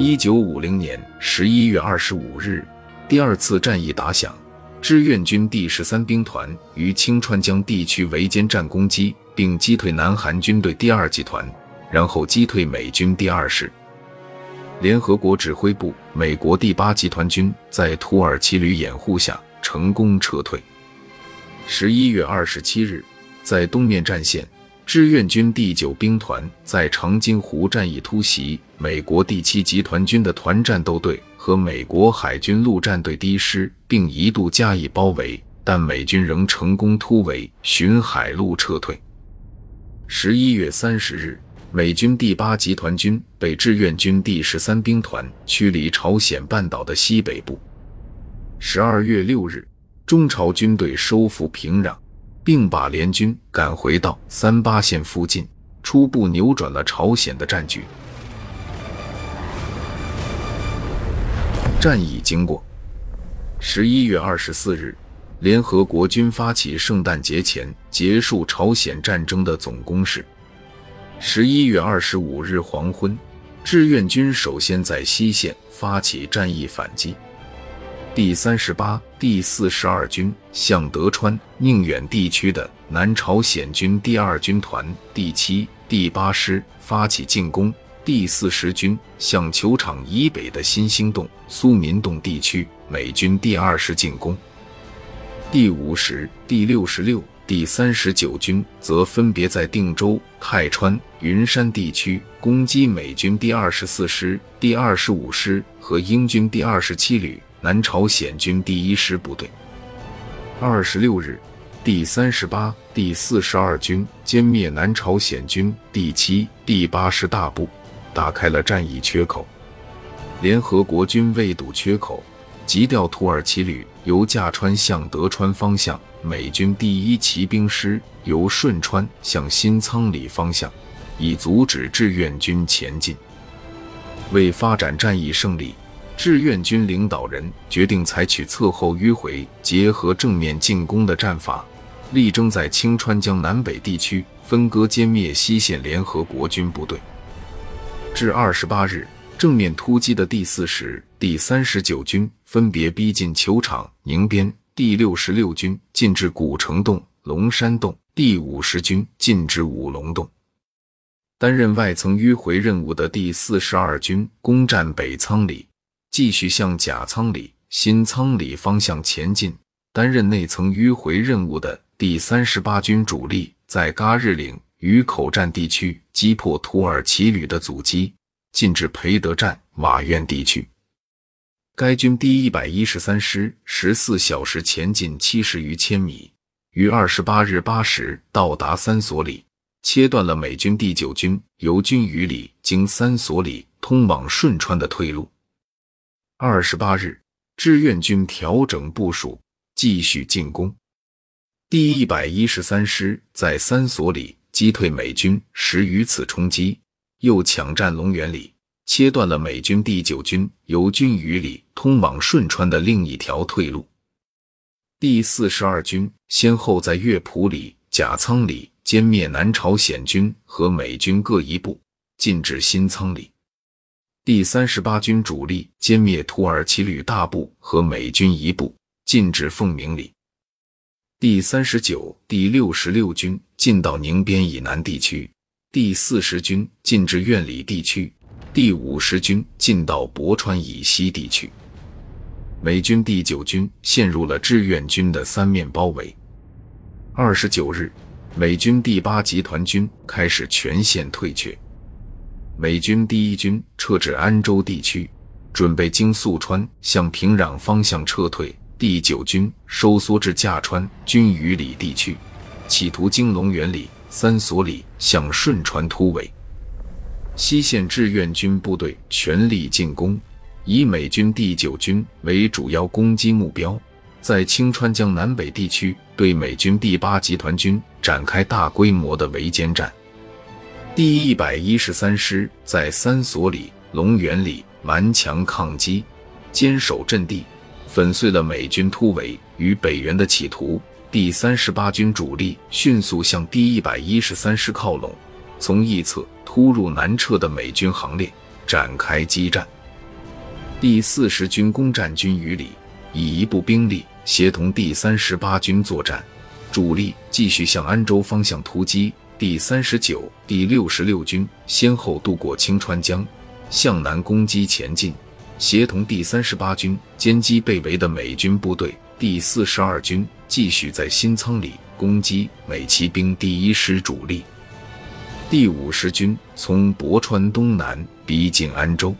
一九五零年十一月二十五日，第二次战役打响，志愿军第十三兵团于清川江地区围歼战攻击，并击退南韩军队第二集团，然后击退美军第二师。联合国指挥部美国第八集团军在土耳其旅掩护下成功撤退。十一月二十七日，在东面战线。志愿军第九兵团在长津湖战役突袭美国第七集团军的团战斗队和美国海军陆战队第一师，并一度加以包围，但美军仍成功突围，巡海路撤退。十一月三十日，美军第八集团军被志愿军第十三兵团驱离朝鲜半岛的西北部。十二月六日，中朝军队收复平壤。并把联军赶回到三八线附近，初步扭转了朝鲜的战局。战役经过：十一月二十四日，联合国军发起圣诞节前结束朝鲜战争的总攻势。十一月二十五日黄昏，志愿军首先在西线发起战役反击。第三十八、第四十二军向德川、宁远地区的南朝鲜军第二军团第七、第八师发起进攻；第四十军向球场以北的新兴洞、苏民洞地区美军第二师进攻；第五十、第六十六、第三十九军则分别在定州、泰川、云山地区攻击美军第二十四师、第二十五师和英军第二十七旅。南朝鲜军第一师部队，二十六日，第三十八、第四十二军歼灭南朝鲜军第七、第八师大部，打开了战役缺口。联合国军为堵缺口，急调土耳其旅由架川向德川方向，美军第一骑兵师由顺川向新仓里方向，以阻止志愿军前进。为发展战役胜利。志愿军领导人决定采取侧后迂回结合正面进攻的战法，力争在清川江南北地区分割歼灭西线联合国军部队。至二十八日，正面突击的第四十、第三十九军分别逼近球场宁边，第六十六军进至古城洞、龙山洞，第五十军进至五龙洞。担任外层迂回任务的第四十二军攻占北仓里。继续向甲仓里、新仓里方向前进。担任内层迂回任务的第三十八军主力在嘎日岭与口站地区击破土耳其旅的阻击，进至培德站、瓦院地区。该军第一百一十三师十四小时前进七十余千米，于二十八日八时到达三所里，切断了美军第九军由军隅里经三所里通往顺川的退路。二十八日，志愿军调整部署，继续进攻。第一百一十三师在三所里击退美军十余次冲击，又抢占龙源里，切断了美军第九军由军隅里通往顺川的另一条退路。第四十二军先后在乐浦里、甲仓里歼灭南朝鲜军和美军各一部，进至新仓里。第三十八军主力歼灭土耳其旅大部和美军一部，进至凤鸣里。第三十九、第六十六军进到宁边以南地区，第四十军进至院里地区，第五十军进到博川以西地区。美军第九军陷入了志愿军的三面包围。二十九日，美军第八集团军开始全线退却。美军第一军撤至安州地区，准备经宿川向平壤方向撤退。第九军收缩至架川军隅里地区，企图经龙源里、三所里向顺川突围。西线志愿军部队全力进攻，以美军第九军为主要攻击目标，在清川江南北地区对美军第八集团军展开大规模的围歼战。第一百一十三师在三所里、龙源里顽强抗击，坚守阵地，粉碎了美军突围与北援的企图。第三十八军主力迅速向第一百一十三师靠拢，从一侧突入南撤的美军行列，展开激战。第四十军攻占军隅里，以一部兵力协同第三十八军作战，主力继续向安州方向突击。第三十九、第六十六军先后渡过清川江，向南攻击前进，协同第三十八军歼击被围的美军部队。第四十二军继续在新仓里攻击美骑兵第一师主力。第五十军从博川东南逼近安州。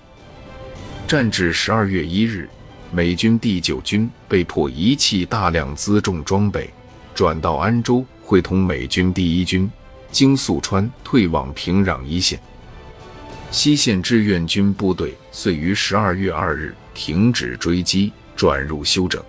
战至十二月一日，美军第九军被迫遗弃大量辎重装备，转到安州会同美军第一军，经宿川退往平壤一线。西线志愿军部队遂于十二月二日停止追击，转入休整。